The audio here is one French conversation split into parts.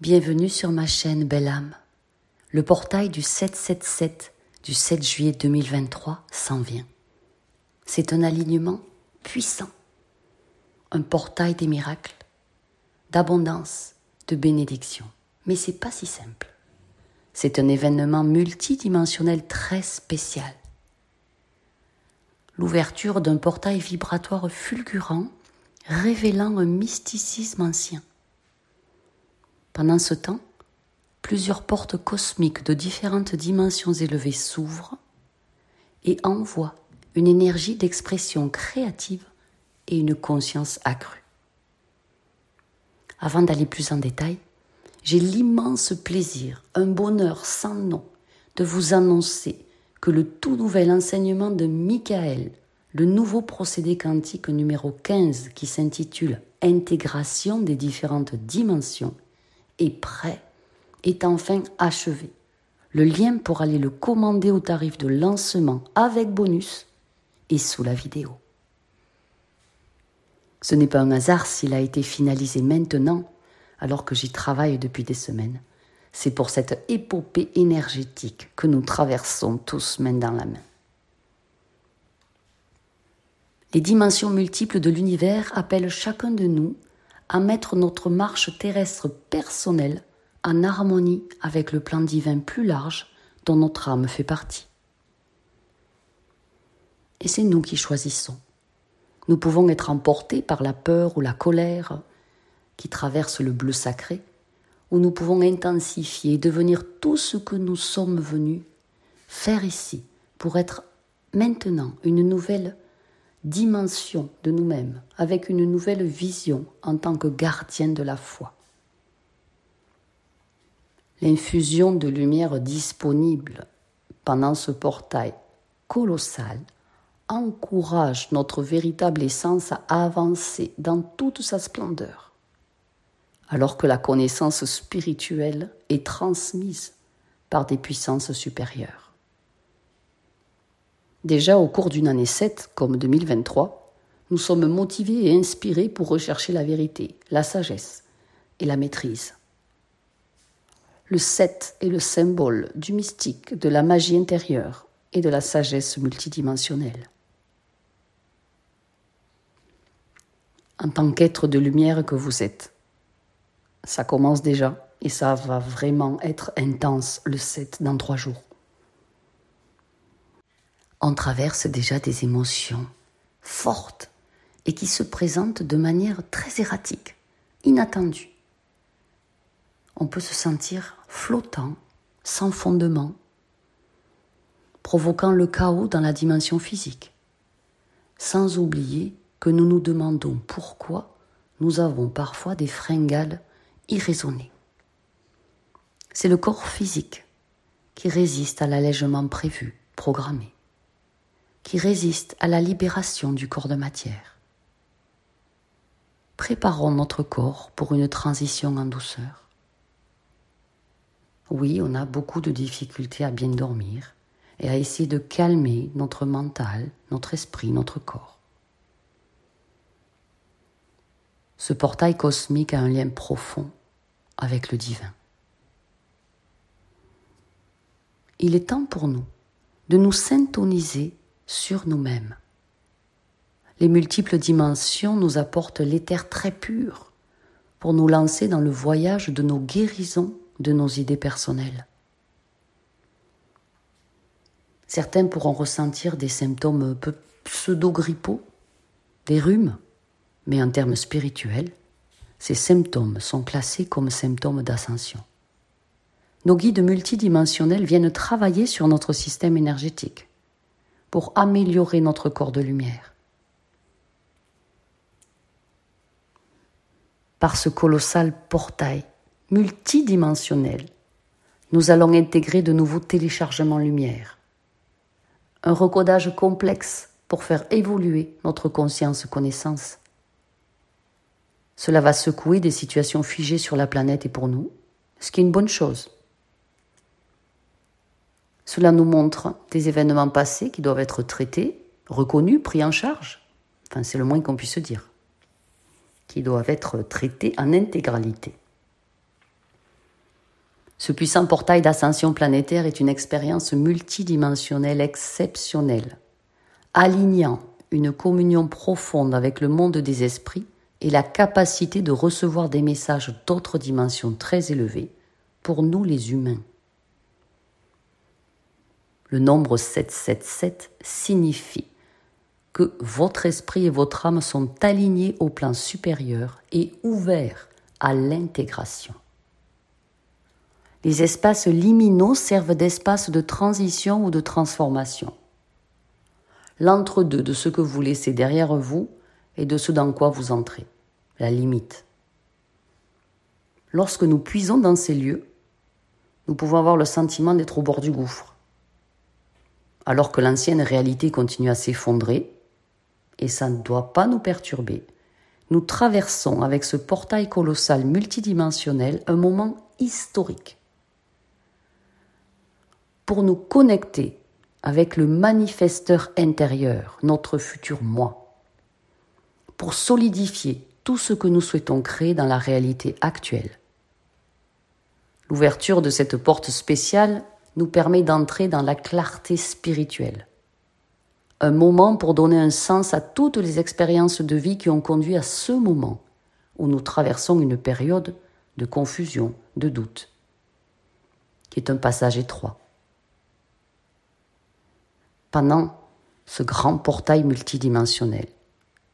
Bienvenue sur ma chaîne Belle Âme. Le portail du 777 du 7 juillet 2023 s'en vient. C'est un alignement puissant, un portail des miracles, d'abondance, de bénédiction. Mais c'est pas si simple. C'est un événement multidimensionnel très spécial. L'ouverture d'un portail vibratoire fulgurant révélant un mysticisme ancien. Pendant ce temps, plusieurs portes cosmiques de différentes dimensions élevées s'ouvrent et envoient une énergie d'expression créative et une conscience accrue. Avant d'aller plus en détail, j'ai l'immense plaisir, un bonheur sans nom, de vous annoncer que le tout nouvel enseignement de Michael le nouveau procédé quantique numéro 15 qui s'intitule Intégration des différentes dimensions est prêt, est enfin achevé. Le lien pour aller le commander au tarif de lancement avec bonus est sous la vidéo. Ce n'est pas un hasard s'il a été finalisé maintenant, alors que j'y travaille depuis des semaines. C'est pour cette épopée énergétique que nous traversons tous main dans la main. Les dimensions multiples de l'univers appellent chacun de nous à mettre notre marche terrestre personnelle en harmonie avec le plan divin plus large dont notre âme fait partie. Et c'est nous qui choisissons. Nous pouvons être emportés par la peur ou la colère qui traverse le bleu sacré, ou nous pouvons intensifier et devenir tout ce que nous sommes venus faire ici pour être maintenant une nouvelle dimension de nous-mêmes, avec une nouvelle vision en tant que gardien de la foi. L'infusion de lumière disponible pendant ce portail colossal encourage notre véritable essence à avancer dans toute sa splendeur, alors que la connaissance spirituelle est transmise par des puissances supérieures. Déjà au cours d'une année 7, comme 2023, nous sommes motivés et inspirés pour rechercher la vérité, la sagesse et la maîtrise. Le 7 est le symbole du mystique, de la magie intérieure et de la sagesse multidimensionnelle. En tant qu'être de lumière que vous êtes, ça commence déjà et ça va vraiment être intense le 7 dans trois jours on traverse déjà des émotions fortes et qui se présentent de manière très erratique, inattendue. On peut se sentir flottant, sans fondement, provoquant le chaos dans la dimension physique, sans oublier que nous nous demandons pourquoi nous avons parfois des fringales irraisonnées. C'est le corps physique qui résiste à l'allègement prévu, programmé qui résiste à la libération du corps de matière. Préparons notre corps pour une transition en douceur. Oui, on a beaucoup de difficultés à bien dormir et à essayer de calmer notre mental, notre esprit, notre corps. Ce portail cosmique a un lien profond avec le divin. Il est temps pour nous de nous syntoniser sur nous-mêmes. Les multiples dimensions nous apportent l'éther très pur pour nous lancer dans le voyage de nos guérisons de nos idées personnelles. Certains pourront ressentir des symptômes pseudo-grippaux, des rhumes, mais en termes spirituels, ces symptômes sont classés comme symptômes d'ascension. Nos guides multidimensionnels viennent travailler sur notre système énergétique pour améliorer notre corps de lumière. Par ce colossal portail multidimensionnel, nous allons intégrer de nouveaux téléchargements lumière, un recodage complexe pour faire évoluer notre conscience-connaissance. Cela va secouer des situations figées sur la planète et pour nous, ce qui est une bonne chose. Cela nous montre des événements passés qui doivent être traités, reconnus, pris en charge. Enfin, c'est le moins qu'on puisse dire. Qui doivent être traités en intégralité. Ce puissant portail d'ascension planétaire est une expérience multidimensionnelle exceptionnelle, alignant une communion profonde avec le monde des esprits et la capacité de recevoir des messages d'autres dimensions très élevées pour nous les humains. Le nombre 777 signifie que votre esprit et votre âme sont alignés au plan supérieur et ouverts à l'intégration. Les espaces liminaux servent d'espace de transition ou de transformation. L'entre-deux de ce que vous laissez derrière vous et de ce dans quoi vous entrez, la limite. Lorsque nous puisons dans ces lieux, nous pouvons avoir le sentiment d'être au bord du gouffre, alors que l'ancienne réalité continue à s'effondrer et ça ne doit pas nous perturber. Nous traversons avec ce portail colossal multidimensionnel un moment historique pour nous connecter avec le manifesteur intérieur, notre futur moi, pour solidifier tout ce que nous souhaitons créer dans la réalité actuelle. L'ouverture de cette porte spéciale nous permet d'entrer dans la clarté spirituelle un moment pour donner un sens à toutes les expériences de vie qui ont conduit à ce moment où nous traversons une période de confusion, de doute, qui est un passage étroit. Pendant ce grand portail multidimensionnel,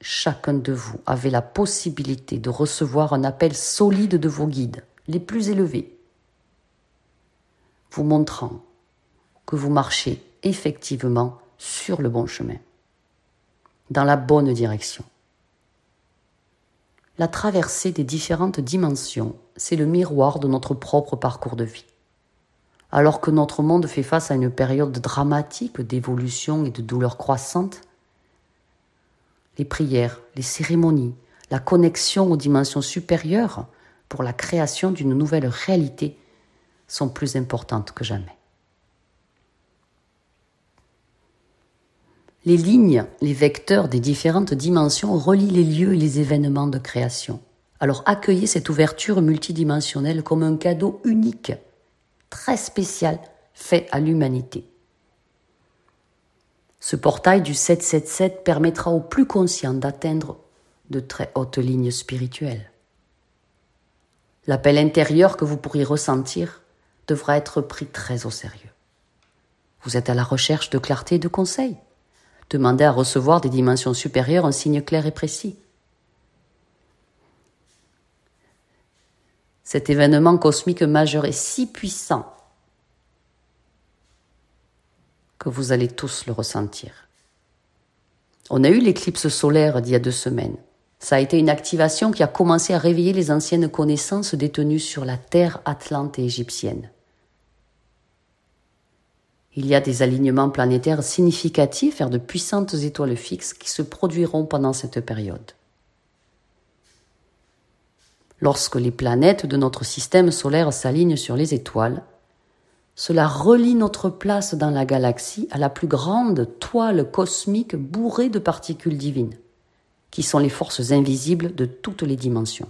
chacun de vous avait la possibilité de recevoir un appel solide de vos guides, les plus élevés, vous montrant que vous marchez effectivement sur le bon chemin, dans la bonne direction. La traversée des différentes dimensions, c'est le miroir de notre propre parcours de vie. Alors que notre monde fait face à une période dramatique d'évolution et de douleur croissante, les prières, les cérémonies, la connexion aux dimensions supérieures pour la création d'une nouvelle réalité sont plus importantes que jamais. Les lignes, les vecteurs des différentes dimensions relient les lieux et les événements de création. Alors accueillez cette ouverture multidimensionnelle comme un cadeau unique, très spécial, fait à l'humanité. Ce portail du 777 permettra aux plus conscients d'atteindre de très hautes lignes spirituelles. L'appel intérieur que vous pourriez ressentir devra être pris très au sérieux. Vous êtes à la recherche de clarté et de conseils Demandez à recevoir des dimensions supérieures un signe clair et précis. Cet événement cosmique majeur est si puissant que vous allez tous le ressentir. On a eu l'éclipse solaire d'il y a deux semaines. Ça a été une activation qui a commencé à réveiller les anciennes connaissances détenues sur la terre atlante et égyptienne il y a des alignements planétaires significatifs vers de puissantes étoiles fixes qui se produiront pendant cette période. Lorsque les planètes de notre système solaire s'alignent sur les étoiles, cela relie notre place dans la galaxie à la plus grande toile cosmique bourrée de particules divines, qui sont les forces invisibles de toutes les dimensions.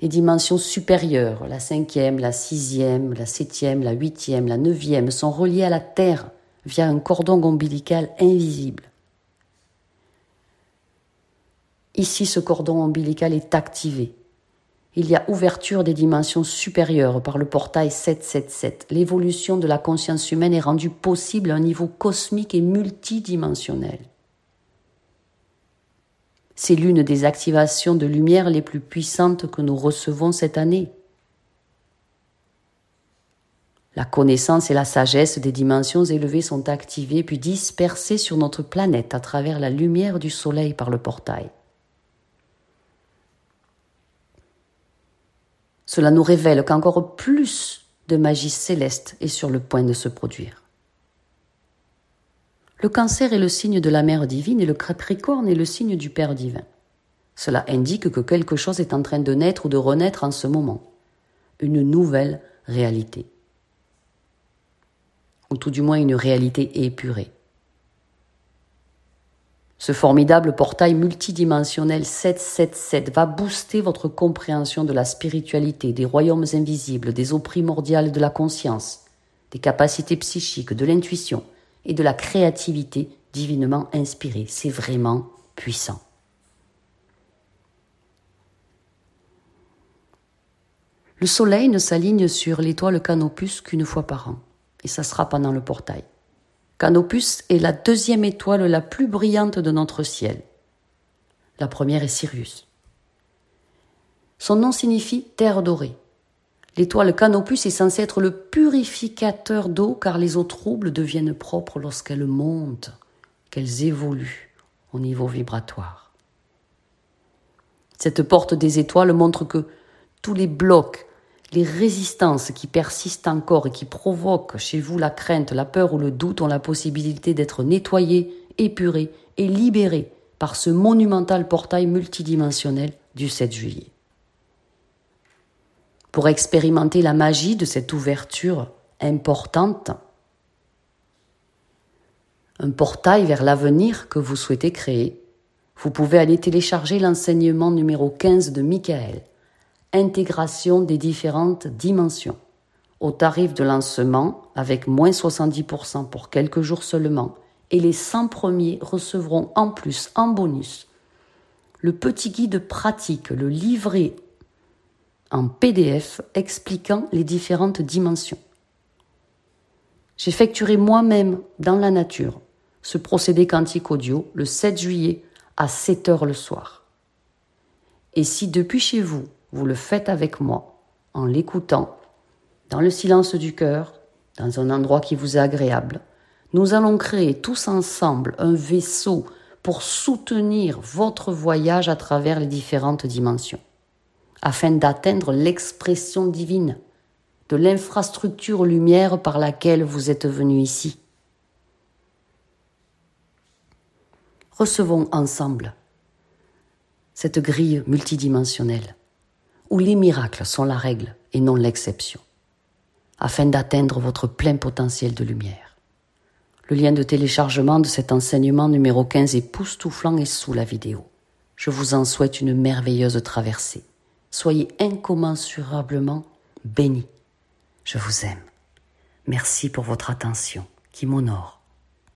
Les dimensions supérieures, la cinquième, la sixième, la septième, la huitième, la neuvième, sont reliées à la Terre via un cordon ombilical invisible. Ici, ce cordon ombilical est activé. Il y a ouverture des dimensions supérieures par le portail 777. L'évolution de la conscience humaine est rendue possible à un niveau cosmique et multidimensionnel. C'est l'une des activations de lumière les plus puissantes que nous recevons cette année. La connaissance et la sagesse des dimensions élevées sont activées puis dispersées sur notre planète à travers la lumière du Soleil par le portail. Cela nous révèle qu'encore plus de magie céleste est sur le point de se produire. Le cancer est le signe de la mère divine et le capricorne est le signe du Père divin. Cela indique que quelque chose est en train de naître ou de renaître en ce moment. Une nouvelle réalité. Ou tout du moins une réalité épurée. Ce formidable portail multidimensionnel 777 va booster votre compréhension de la spiritualité, des royaumes invisibles, des eaux primordiales de la conscience, des capacités psychiques, de l'intuition et de la créativité divinement inspirée. C'est vraiment puissant. Le soleil ne s'aligne sur l'étoile Canopus qu'une fois par an, et ça sera pendant le portail. Canopus est la deuxième étoile la plus brillante de notre ciel. La première est Sirius. Son nom signifie terre dorée. L'étoile Canopus est censée être le purificateur d'eau car les eaux troubles deviennent propres lorsqu'elles montent, qu'elles évoluent au niveau vibratoire. Cette porte des étoiles montre que tous les blocs, les résistances qui persistent encore et qui provoquent chez vous la crainte, la peur ou le doute ont la possibilité d'être nettoyées, épurées et libérées par ce monumental portail multidimensionnel du 7 juillet. Pour expérimenter la magie de cette ouverture importante, un portail vers l'avenir que vous souhaitez créer, vous pouvez aller télécharger l'enseignement numéro 15 de Michael intégration des différentes dimensions. Au tarif de lancement, avec moins 70% pour quelques jours seulement, et les 100 premiers recevront en plus, en bonus, le petit guide pratique, le livret en PDF expliquant les différentes dimensions. J'effectuerai moi-même dans la nature ce procédé quantique audio le 7 juillet à 7 heures le soir. Et si depuis chez vous, vous le faites avec moi, en l'écoutant, dans le silence du cœur, dans un endroit qui vous est agréable. Nous allons créer tous ensemble un vaisseau pour soutenir votre voyage à travers les différentes dimensions, afin d'atteindre l'expression divine de l'infrastructure lumière par laquelle vous êtes venu ici. Recevons ensemble cette grille multidimensionnelle où les miracles sont la règle et non l'exception, afin d'atteindre votre plein potentiel de lumière. Le lien de téléchargement de cet enseignement numéro 15 est poustouflant et sous la vidéo. Je vous en souhaite une merveilleuse traversée. Soyez incommensurablement bénis. Je vous aime. Merci pour votre attention qui m'honore